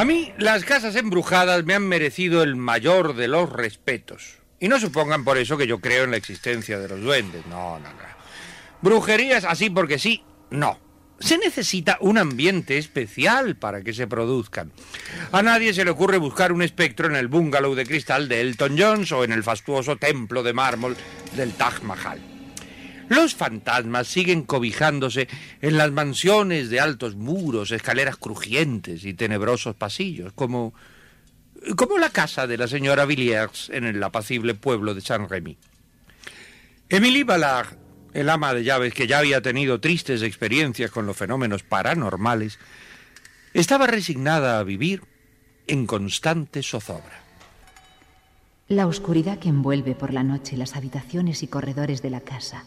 A mí las casas embrujadas me han merecido el mayor de los respetos. Y no supongan por eso que yo creo en la existencia de los duendes. No, no, no. Brujerías así porque sí, no. Se necesita un ambiente especial para que se produzcan. A nadie se le ocurre buscar un espectro en el bungalow de cristal de Elton John o en el fastuoso templo de mármol del Taj Mahal. Los fantasmas siguen cobijándose en las mansiones de altos muros, escaleras crujientes y tenebrosos pasillos, como, como la casa de la señora Villiers en el apacible pueblo de Saint-Rémy. Émilie Ballard, el ama de llaves que ya había tenido tristes experiencias con los fenómenos paranormales, estaba resignada a vivir en constante zozobra. La oscuridad que envuelve por la noche las habitaciones y corredores de la casa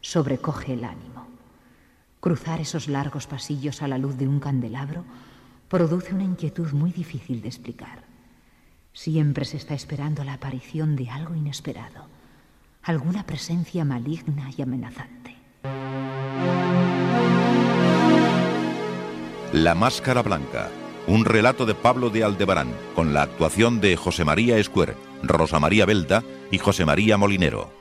sobrecoge el ánimo. Cruzar esos largos pasillos a la luz de un candelabro produce una inquietud muy difícil de explicar. Siempre se está esperando la aparición de algo inesperado, alguna presencia maligna y amenazante. La Máscara Blanca, un relato de Pablo de Aldebarán, con la actuación de José María Escuer, Rosa María Belda y José María Molinero.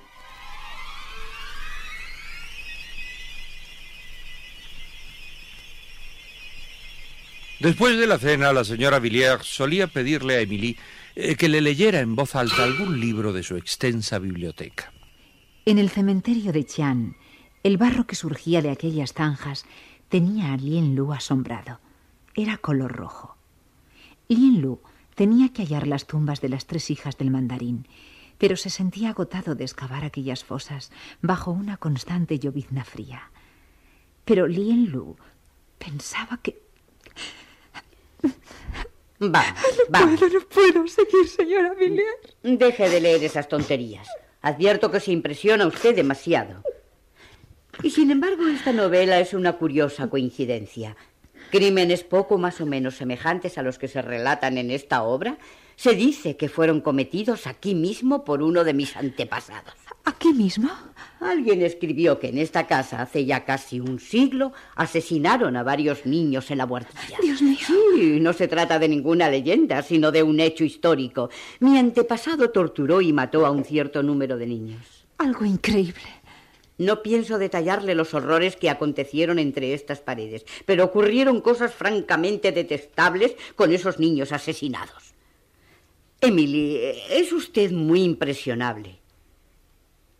Después de la cena, la señora Villiers solía pedirle a Émilie eh, que le leyera en voz alta algún libro de su extensa biblioteca. En el cementerio de Chian, el barro que surgía de aquellas zanjas tenía a Lien Lu asombrado. Era color rojo. Lien Lu tenía que hallar las tumbas de las tres hijas del mandarín, pero se sentía agotado de excavar aquellas fosas bajo una constante llovizna fría. Pero Lien Lu pensaba que Vamos, No vamos. puedo, no puedo seguir, señora Villiers. Deje de leer esas tonterías. Advierto que se impresiona usted demasiado. Y sin embargo, esta novela es una curiosa coincidencia. Crímenes poco más o menos semejantes a los que se relatan en esta obra se dice que fueron cometidos aquí mismo por uno de mis antepasados. ¿Aquí mismo? Alguien escribió que en esta casa hace ya casi un siglo asesinaron a varios niños en la buhardilla. Dios mío. Sí, no se trata de ninguna leyenda, sino de un hecho histórico. Mi antepasado torturó y mató a un cierto número de niños. Algo increíble. No pienso detallarle los horrores que acontecieron entre estas paredes, pero ocurrieron cosas francamente detestables con esos niños asesinados. Emily, es usted muy impresionable.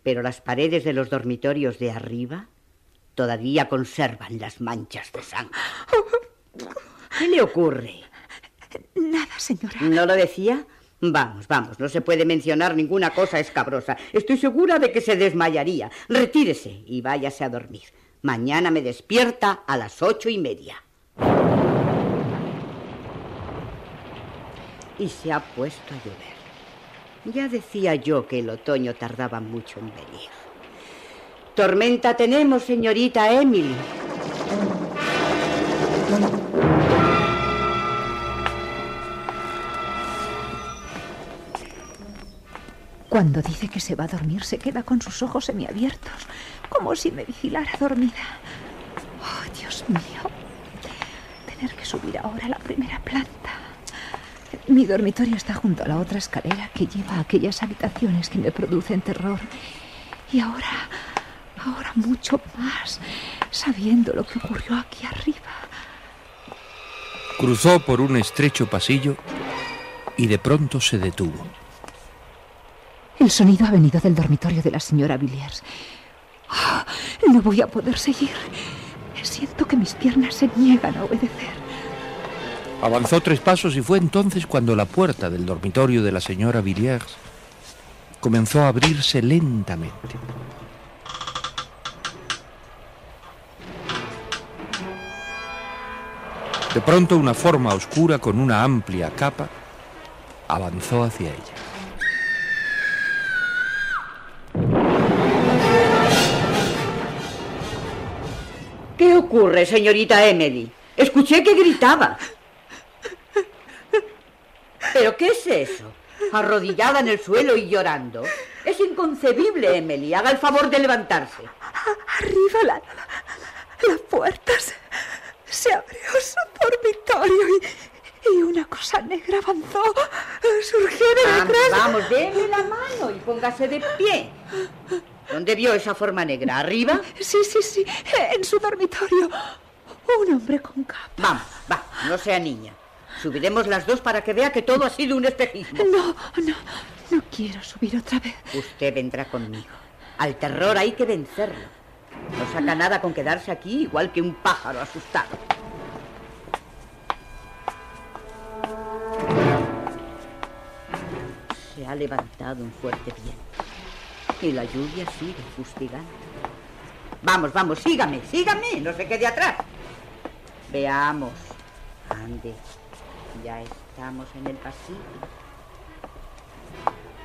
Pero las paredes de los dormitorios de arriba todavía conservan las manchas de sangre. ¿Qué le ocurre? Nada, señora. ¿No lo decía? Vamos, vamos, no se puede mencionar ninguna cosa escabrosa. Estoy segura de que se desmayaría. Retírese y váyase a dormir. Mañana me despierta a las ocho y media. Y se ha puesto a llover. Ya decía yo que el otoño tardaba mucho en venir. Tormenta tenemos, señorita Emily. Cuando dice que se va a dormir, se queda con sus ojos semiabiertos, como si me vigilara dormida. Oh, Dios mío. Tener que subir ahora a la primera planta. Mi dormitorio está junto a la otra escalera que lleva a aquellas habitaciones que me producen terror. Y ahora, ahora mucho más, sabiendo lo que ocurrió aquí arriba. Cruzó por un estrecho pasillo y de pronto se detuvo. El sonido ha venido del dormitorio de la señora Villiers. Ah, no voy a poder seguir. Siento que mis piernas se niegan a obedecer. Avanzó tres pasos y fue entonces cuando la puerta del dormitorio de la señora Villiers comenzó a abrirse lentamente. De pronto una forma oscura con una amplia capa avanzó hacia ella. ¿Qué ocurre, señorita Emily? Escuché que gritaba. ¿Pero qué es eso? Arrodillada en el suelo y llorando. Es inconcebible, Emily. Haga el favor de levantarse. Arriba la, la, la puerta se, se abrió su dormitorio y, y una cosa negra avanzó. Surgió de Vamos, detrás. vamos, déme la mano y póngase de pie. ¿Dónde vio esa forma negra? ¿Arriba? Sí, sí, sí, en su dormitorio. Un hombre con capa. Vamos, va, no sea niña. Subiremos las dos para que vea que todo ha sido un espejismo. No, no, no quiero subir otra vez. Usted vendrá conmigo. Al terror hay que vencerlo. No saca nada con quedarse aquí igual que un pájaro asustado. Se ha levantado un fuerte viento y la lluvia sigue fustigando. Vamos, vamos, sígame, sígame, no se quede atrás. Veamos. Ande, ya estamos en el pasillo.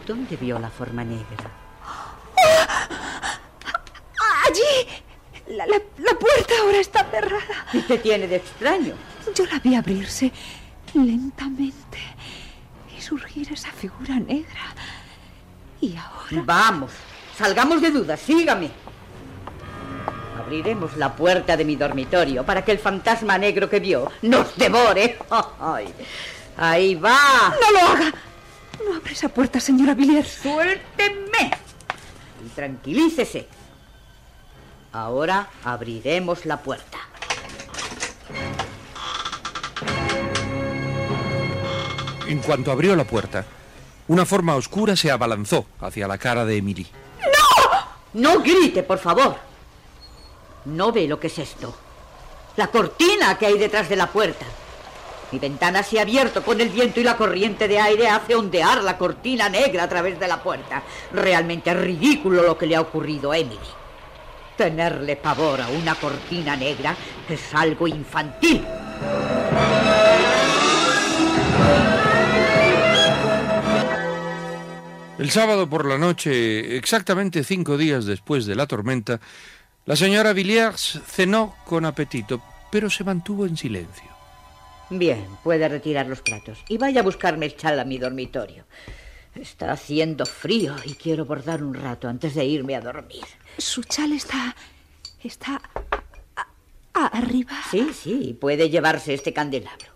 ¿Dónde vio la forma negra? Allí. La, la- la puerta ahora está cerrada. ¿Qué te tiene de extraño? Yo la vi abrirse lentamente y surgir esa figura negra. Y ahora... Vamos, salgamos de dudas, sígame. Abriremos la puerta de mi dormitorio para que el fantasma negro que vio nos devore. Ay, ahí va. ¡No lo haga! No abre esa puerta, señora Villiers. Suélteme. Y tranquilícese. Ahora abriremos la puerta. En cuanto abrió la puerta, una forma oscura se abalanzó hacia la cara de Emily. No grite, por favor. No ve lo que es esto. La cortina que hay detrás de la puerta. Mi ventana se ha abierto con el viento y la corriente de aire hace ondear la cortina negra a través de la puerta. Realmente ridículo lo que le ha ocurrido a Emily. Tenerle pavor a una cortina negra es algo infantil. El sábado por la noche, exactamente cinco días después de la tormenta, la señora Villiers cenó con apetito, pero se mantuvo en silencio. Bien, puede retirar los platos. Y vaya a buscarme el chal a mi dormitorio. Está haciendo frío y quiero bordar un rato antes de irme a dormir. Su chal está... está... a- a- arriba. Sí, sí, puede llevarse este candelabro.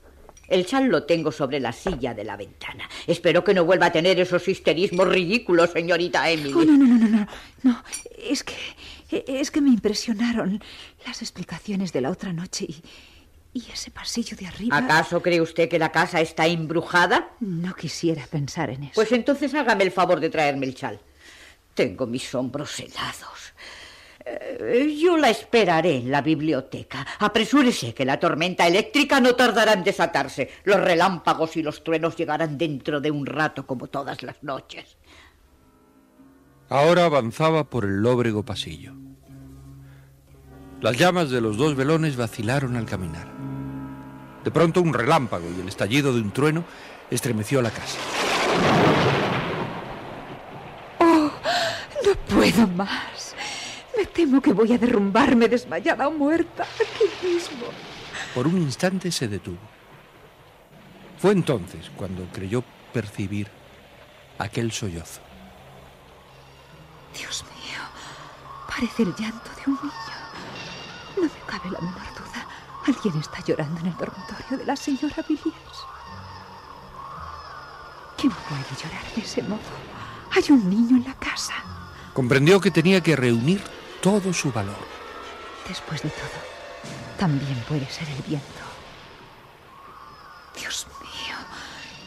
El chal lo tengo sobre la silla de la ventana. Espero que no vuelva a tener esos histerismos ridículos, señorita Emily. Oh, no, no, no, no, no. No, es que... es que me impresionaron las explicaciones de la otra noche y... y ese pasillo de arriba... ¿Acaso cree usted que la casa está embrujada? No quisiera pensar en eso. Pues entonces hágame el favor de traerme el chal. Tengo mis hombros helados. Eh, yo la esperaré en la biblioteca. Apresúrese, que la tormenta eléctrica no tardará en desatarse. Los relámpagos y los truenos llegarán dentro de un rato, como todas las noches. Ahora avanzaba por el lóbrego pasillo. Las llamas de los dos velones vacilaron al caminar. De pronto un relámpago y el estallido de un trueno estremeció la casa. No puedo más. Me temo que voy a derrumbarme desmayada o muerta aquí mismo. Por un instante se detuvo. Fue entonces cuando creyó percibir aquel sollozo. Parece el llanto de un niño. No me cabe la menor duda. Alguien está llorando en el dormitorio de la señora Villiers. ¿Quién puede llorar de ese modo? Hay un niño en la casa. Comprendió que tenía que reunir todo su valor. Después de todo, también puede ser el viento. Dios mío,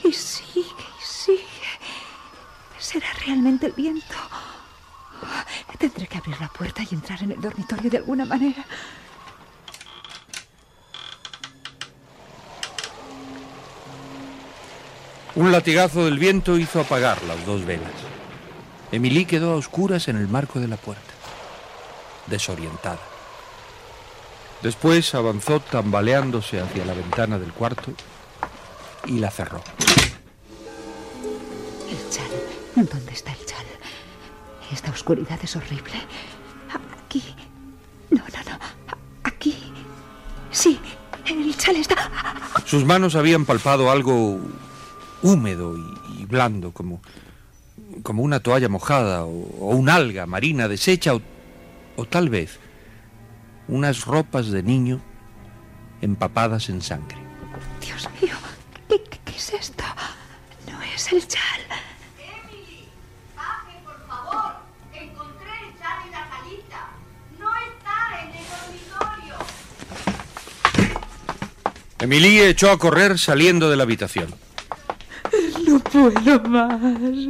y sigue y sigue. ¿Será realmente el viento? Tendré que abrir la puerta y entrar en el dormitorio de alguna manera. Un latigazo del viento hizo apagar las dos velas. Emily quedó a oscuras en el marco de la puerta, desorientada. Después avanzó tambaleándose hacia la ventana del cuarto y la cerró. El chal. ¿Dónde está el chal? Esta oscuridad es horrible. Aquí. No, no, no. Aquí. Sí, el chal está. Sus manos habían palpado algo húmedo y, y blando, como, como una toalla mojada o, o un alga marina deshecha o, o tal vez unas ropas de niño empapadas en sangre. Dios mío, ¿qué, qué- qué es esto? No es el chal. Emily echó a correr saliendo de la habitación. No puedo más. No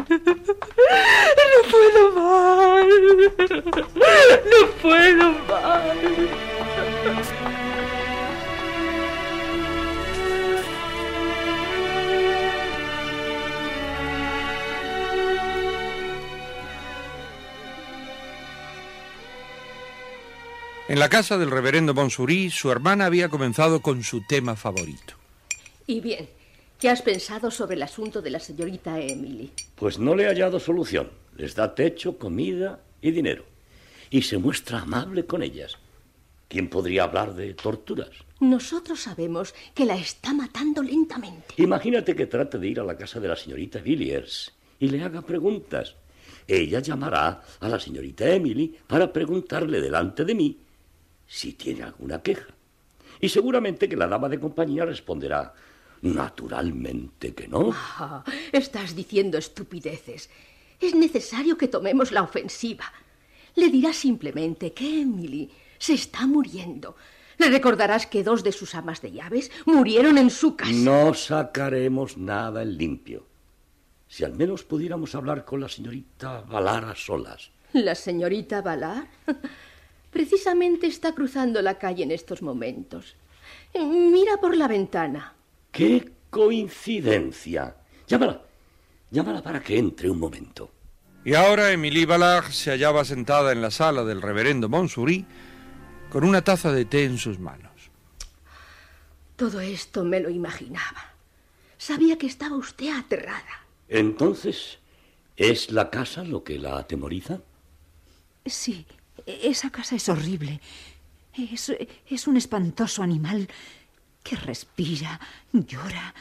puedo más. No puedo más. En la casa del reverendo Monsurí, su hermana había comenzado con su tema favorito. Y bien, ¿qué has pensado sobre el asunto de la señorita Emily? Pues no le he hallado solución. Les da techo, comida y dinero. Y se muestra amable con ellas. ¿Quién podría hablar de torturas? Nosotros sabemos que la está matando lentamente. Imagínate que trate de ir a la casa de la señorita Villiers y le haga preguntas. Ella llamará a la señorita Emily para preguntarle delante de mí si tiene alguna queja. Y seguramente que la dama de compañía responderá, naturalmente que no. Ah, estás diciendo estupideces. Es necesario que tomemos la ofensiva. Le dirás simplemente que Emily se está muriendo. Le recordarás que dos de sus amas de llaves murieron en su casa. No sacaremos nada en limpio. Si al menos pudiéramos hablar con la señorita Valar a solas. ¿La señorita Valar? Precisamente está cruzando la calle en estos momentos. Mira por la ventana. ¡Qué coincidencia! Llámala. Llámala para que entre un momento. Y ahora Emily Ballard se hallaba sentada en la sala del reverendo Monsurí con una taza de té en sus manos. Todo esto me lo imaginaba. Sabía que estaba usted aterrada. Entonces, ¿es la casa lo que la atemoriza? Sí, esa casa es horrible. Es, es un espantoso animal que respira, llora.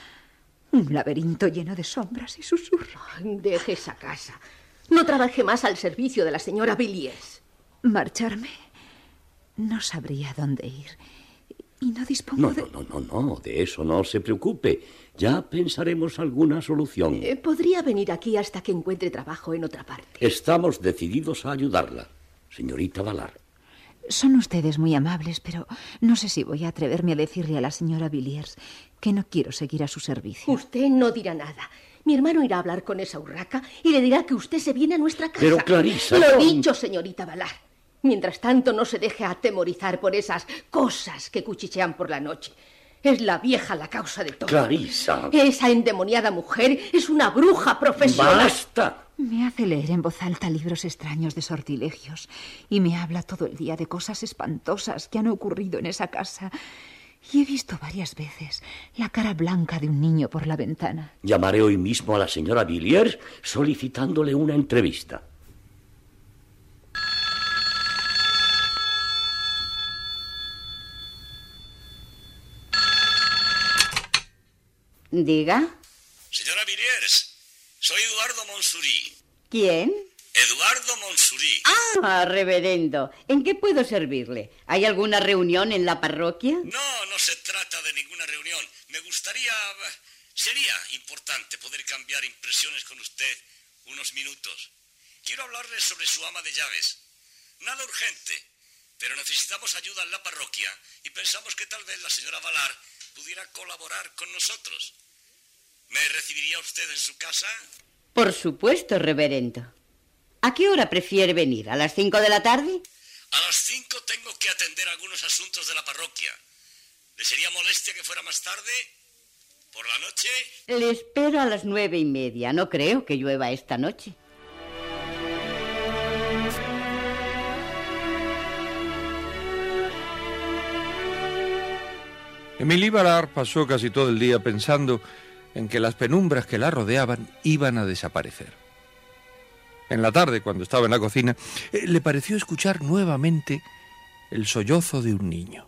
Un laberinto lleno de sombras y susurros. Deje esa casa. No trabaje más al servicio de la señora Villiers. ¿Marcharme? No sabría dónde ir. Y no dispongo No, de... no, no, no, no, de eso no se preocupe. Ya pensaremos alguna solución. Eh, podría venir aquí hasta que encuentre trabajo en otra parte. Estamos decididos a ayudarla, señorita Valar. Son ustedes muy amables, pero no sé si voy a atreverme a decirle a la señora Villiers que no quiero seguir a su servicio. Usted no dirá nada. Mi hermano irá a hablar con esa urraca y le dirá que usted se viene a nuestra casa. Pero, Clarisa, Lo he dicho, señorita Valar. Mientras tanto, no se deje atemorizar por esas cosas que cuchichean por la noche. Es la vieja la causa de todo. Clarisa. Esa endemoniada mujer es una bruja profesional. ¡Basta! Me hace leer en voz alta libros extraños de sortilegios y me habla todo el día de cosas espantosas que han ocurrido en esa casa. Y he visto varias veces la cara blanca de un niño por la ventana. Llamaré hoy mismo a la señora Villiers solicitándole una entrevista. Diga. Señora Villiers, soy Eduardo Monsurí. ¿Quién? Eduardo Monsurí. Ah, reverendo. ¿En qué puedo servirle? ¿Hay alguna reunión en la parroquia? No, no se trata de ninguna reunión. Me gustaría... Sería importante poder cambiar impresiones con usted unos minutos. Quiero hablarle sobre su ama de llaves. Nada urgente, pero necesitamos ayuda en la parroquia y pensamos que tal vez la señora Valar pudiera colaborar con nosotros. ¿Me recibiría usted en su casa? Por supuesto, reverendo. ¿A qué hora prefiere venir? ¿A las cinco de la tarde? A las cinco tengo que atender algunos asuntos de la parroquia. ¿Le sería molestia que fuera más tarde? ¿Por la noche? Le espero a las nueve y media. No creo que llueva esta noche. Emily Ballard pasó casi todo el día pensando en que las penumbras que la rodeaban iban a desaparecer. En la tarde, cuando estaba en la cocina, eh, le pareció escuchar nuevamente el sollozo de un niño.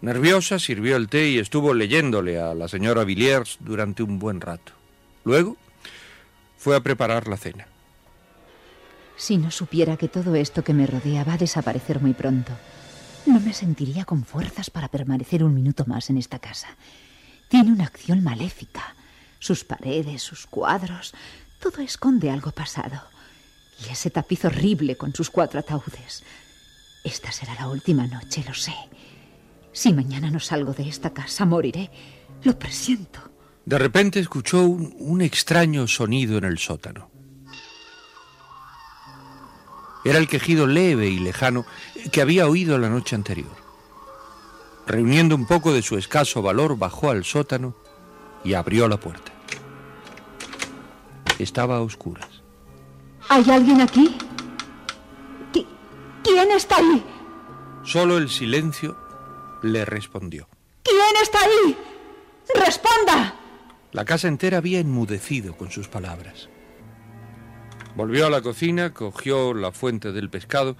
Nerviosa, sirvió el té y estuvo leyéndole a la señora Villiers durante un buen rato. Luego fue a preparar la cena. Si no supiera que todo esto que me rodea va a desaparecer muy pronto, no me sentiría con fuerzas para permanecer un minuto más en esta casa. Tiene una acción maléfica. Sus paredes, sus cuadros, todo esconde algo pasado. Y ese tapiz horrible con sus cuatro ataúdes. Esta será la última noche, lo sé. Si mañana no salgo de esta casa, moriré. Lo presiento. De repente escuchó un, un extraño sonido en el sótano. Era el quejido leve y lejano que había oído la noche anterior. Reuniendo un poco de su escaso valor, bajó al sótano y abrió la puerta. Estaba a oscuras. ¿Hay alguien aquí? ¿Qui- ¿Quién está ahí? Solo el silencio le respondió. ¿Quién está ahí? ¡Responda! La casa entera había enmudecido con sus palabras. Volvió a la cocina, cogió la fuente del pescado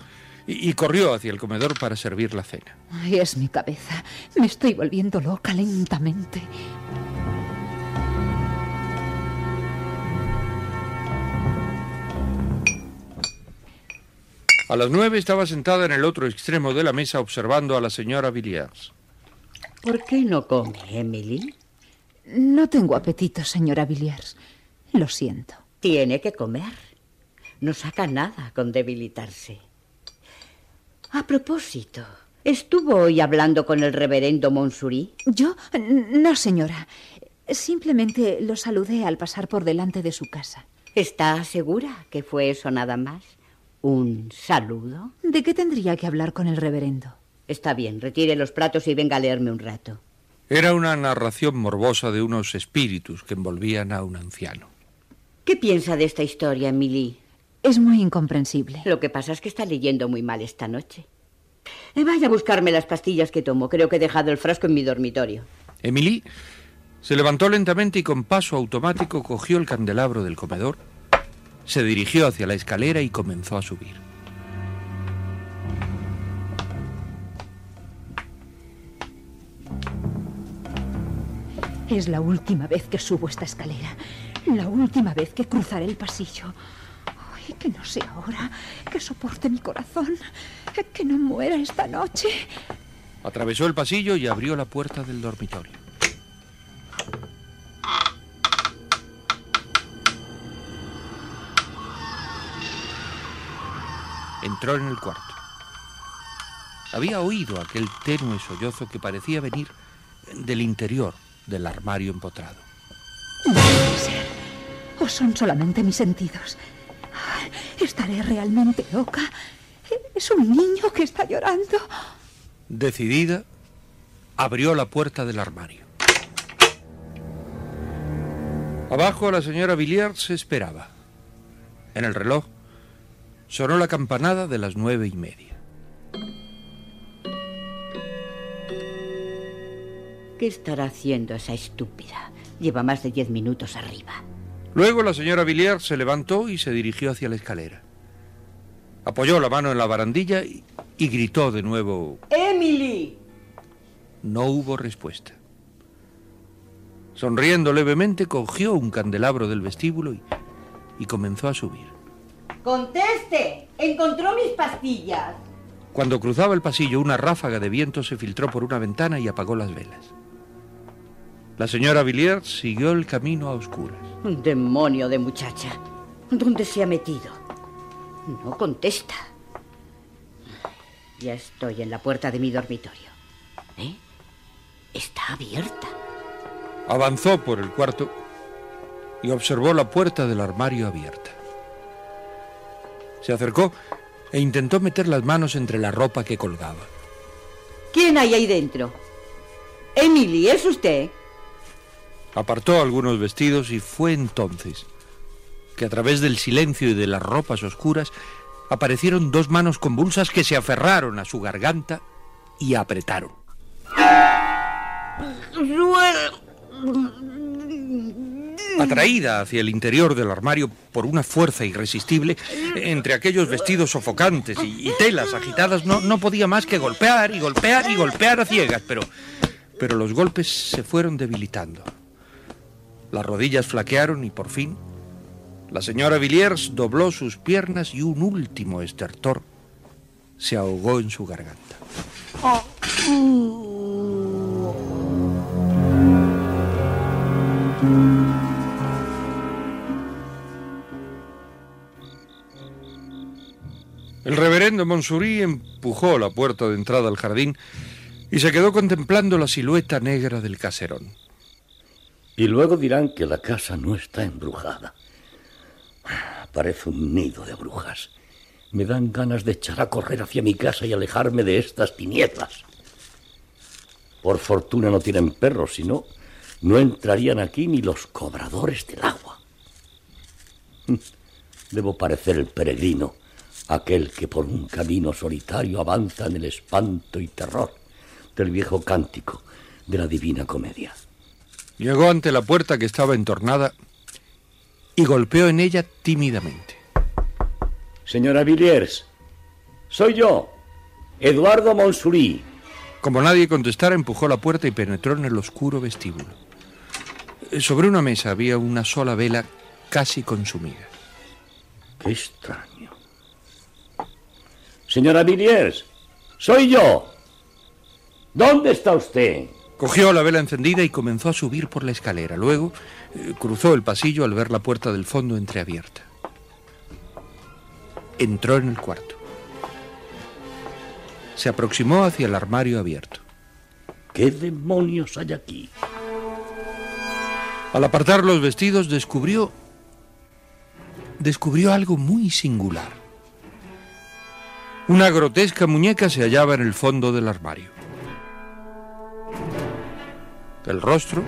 y, y corrió hacia el comedor para servir la cena. Ay, es mi cabeza. Me estoy volviendo loca lentamente. A las nueve estaba sentada en el otro extremo de la mesa observando a la señora Villiers. ¿Por qué no come, Emily? No tengo apetito, señora Villiers. Lo siento. Tiene que comer. No saca nada con debilitarse. A propósito, ¿estuvo hoy hablando con el reverendo Monsurí? ¿Yo? No, señora. Simplemente lo saludé al pasar por delante de su casa. ¿Está segura que fue eso nada más? ¿Un saludo? ¿De qué tendría que hablar con el reverendo? Está bien, retire los platos y venga a leerme un rato. Era una narración morbosa de unos espíritus que envolvían a un anciano. ¿Qué piensa de esta historia, Emily? Es muy incomprensible. Lo que pasa es que está leyendo muy mal esta noche. Eh, Vaya a buscarme las pastillas que tomo. Creo que he dejado el frasco en mi dormitorio. Emily se levantó lentamente y con paso automático cogió el candelabro del comedor, se dirigió hacia la escalera y comenzó a subir. Es la última vez que subo esta escalera. La última vez que cruzaré el pasillo. Que no sea ahora. Que soporte mi corazón. Que no muera esta noche. Atravesó el pasillo y abrió la puerta del dormitorio. Entró en el cuarto. Había oído aquel tenue sollozo que parecía venir del interior del armario empotrado. No puede ser. ¿O son solamente mis sentidos? ¿Estaré realmente loca? Es un niño que está llorando. Decidida, abrió la puerta del armario. Abajo la señora Villiers se esperaba. En el reloj sonó la campanada de las nueve y media. ¿Qué estará haciendo esa estúpida? Lleva más de diez minutos arriba. Luego la señora Villiers se levantó y se dirigió hacia la escalera. Apoyó la mano en la barandilla y, y gritó de nuevo. ¡Emily! No hubo respuesta. Sonriendo levemente, cogió un candelabro del vestíbulo y, y comenzó a subir. Conteste. Encontró mis pastillas. Cuando cruzaba el pasillo, una ráfaga de viento se filtró por una ventana y apagó las velas. La señora Villiers siguió el camino a oscuras. Un demonio de muchacha. ¿Dónde se ha metido? No contesta. Ya estoy en la puerta de mi dormitorio. ¿Eh? Está abierta. Avanzó por el cuarto y observó la puerta del armario abierta. Se acercó e intentó meter las manos entre la ropa que colgaba. ¿Quién hay ahí dentro? Emily, ¿es usted? Apartó algunos vestidos y fue entonces que a través del silencio y de las ropas oscuras aparecieron dos manos convulsas que se aferraron a su garganta y apretaron. Atraída hacia el interior del armario por una fuerza irresistible, entre aquellos vestidos sofocantes y, telas agitadas, no, no podía más que golpear y golpear y golpear a ciegas, pero, pero los golpes se fueron debilitando. Las rodillas flaquearon y por fin la señora Villiers dobló sus piernas y un último estertor se ahogó en su garganta. El reverendo Monsurí empujó la puerta de entrada al jardín y se quedó contemplando la silueta negra del caserón. Y luego dirán que la casa no está embrujada. Parece un nido de brujas. Me dan ganas de echar a correr hacia mi casa y alejarme de estas tinieblas. Por fortuna no tienen perros, si no, no entrarían aquí ni los cobradores del agua. Debo parecer el peregrino, aquel que por un camino solitario avanza en el espanto y terror del viejo cántico de la divina comedia. Llegó ante la puerta que estaba entornada y golpeó en ella tímidamente. Señora Villiers, soy yo, Eduardo Monsurí. Como nadie contestara, empujó la puerta y penetró en el oscuro vestíbulo. Sobre una mesa había una sola vela casi consumida. Qué extraño. Señora Villiers, soy yo. ¿Dónde está usted? Cogió la vela encendida y comenzó a subir por la escalera. Luego eh, cruzó el pasillo al ver la puerta del fondo entreabierta. Entró en el cuarto. Se aproximó hacia el armario abierto. ¿Qué demonios hay aquí? Al apartar los vestidos descubrió descubrió algo muy singular. Una grotesca muñeca se hallaba en el fondo del armario. El rostro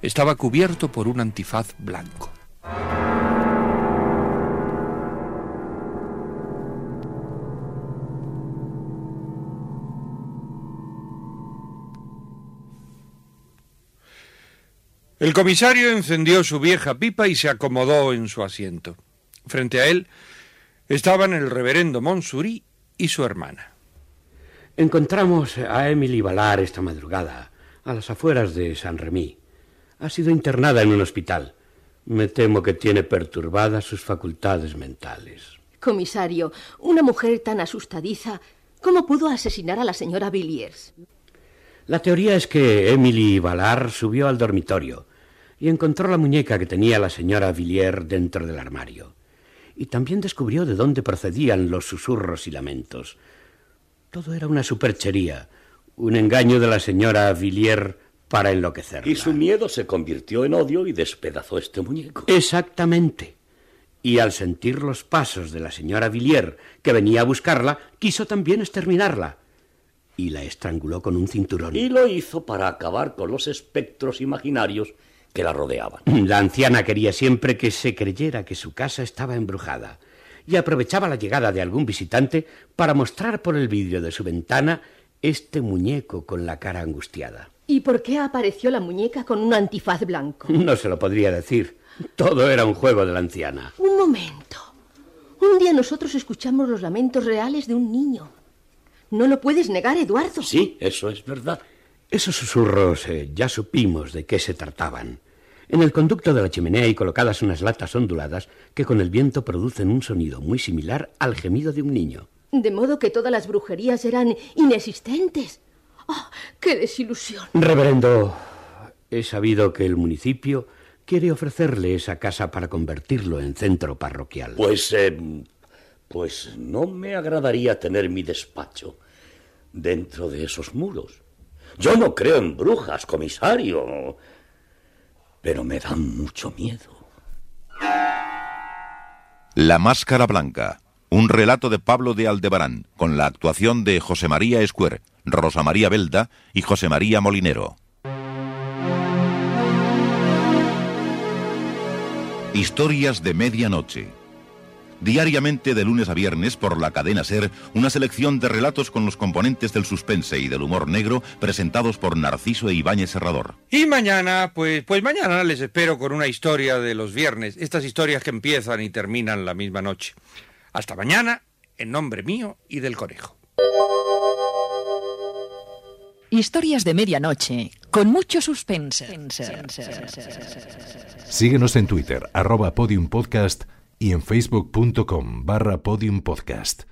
estaba cubierto por un antifaz blanco. El comisario encendió su vieja pipa y se acomodó en su asiento. Frente a él estaban el reverendo Monsurí y su hermana. Encontramos a Emily Valar esta madrugada, a las afueras de San Remy. Ha sido internada en un hospital. Me temo que tiene perturbadas sus facultades mentales. Comisario, una mujer tan asustadiza, ¿cómo pudo asesinar a la señora Villiers? La teoría es que Emily Valar subió al dormitorio y encontró la muñeca que tenía la señora Villiers dentro del armario. Y también descubrió de dónde procedían los susurros y lamentos. Todo era una superchería, un engaño de la señora Villiers para enloquecerla. Y su miedo se convirtió en odio y despedazó este muñeco. Exactamente. Y al sentir los pasos de la señora Villiers, que venía a buscarla, quiso también exterminarla. Y la estranguló con un cinturón. Y lo hizo para acabar con los espectros imaginarios que la rodeaban. La anciana quería siempre que se creyera que su casa estaba embrujada y aprovechaba la llegada de algún visitante para mostrar por el vidrio de su ventana este muñeco con la cara angustiada. ¿Y por qué apareció la muñeca con un antifaz blanco? No se lo podría decir. Todo era un juego de la anciana. Un momento. Un día nosotros escuchamos los lamentos reales de un niño. No lo puedes negar, Eduardo. Sí, eso es verdad. Esos susurros eh, ya supimos de qué se trataban. en el conducto de la chimenea hay colocadas unas latas onduladas que con el viento producen un sonido muy similar al gemido de un niño. De modo que todas las brujerías eran inexistentes. ¡Oh, qué desilusión! Reverendo, he sabido que el municipio quiere ofrecerle esa casa para convertirlo en centro parroquial. Pues, eh, pues no me agradaría tener mi despacho dentro de esos muros. Yo no creo en brujas, comisario, pero me dan mucho miedo. La Máscara Blanca, un relato de Pablo de Aldebarán, con la actuación de José María Escuer, Rosa María Belda y José María Molinero. Historias de Medianoche. Diariamente de lunes a viernes por la cadena Ser, una selección de relatos con los componentes del suspense y del humor negro presentados por Narciso e Ibáñez Serrador. Y mañana, pues, pues mañana les espero con una historia de los viernes, estas historias que empiezan y terminan la misma noche. Hasta mañana, en nombre mío y del conejo. Historias de medianoche, con mucho suspense. Síguenos en Twitter, arroba podiumpodcast y en facebook.com barra podiumpodcast.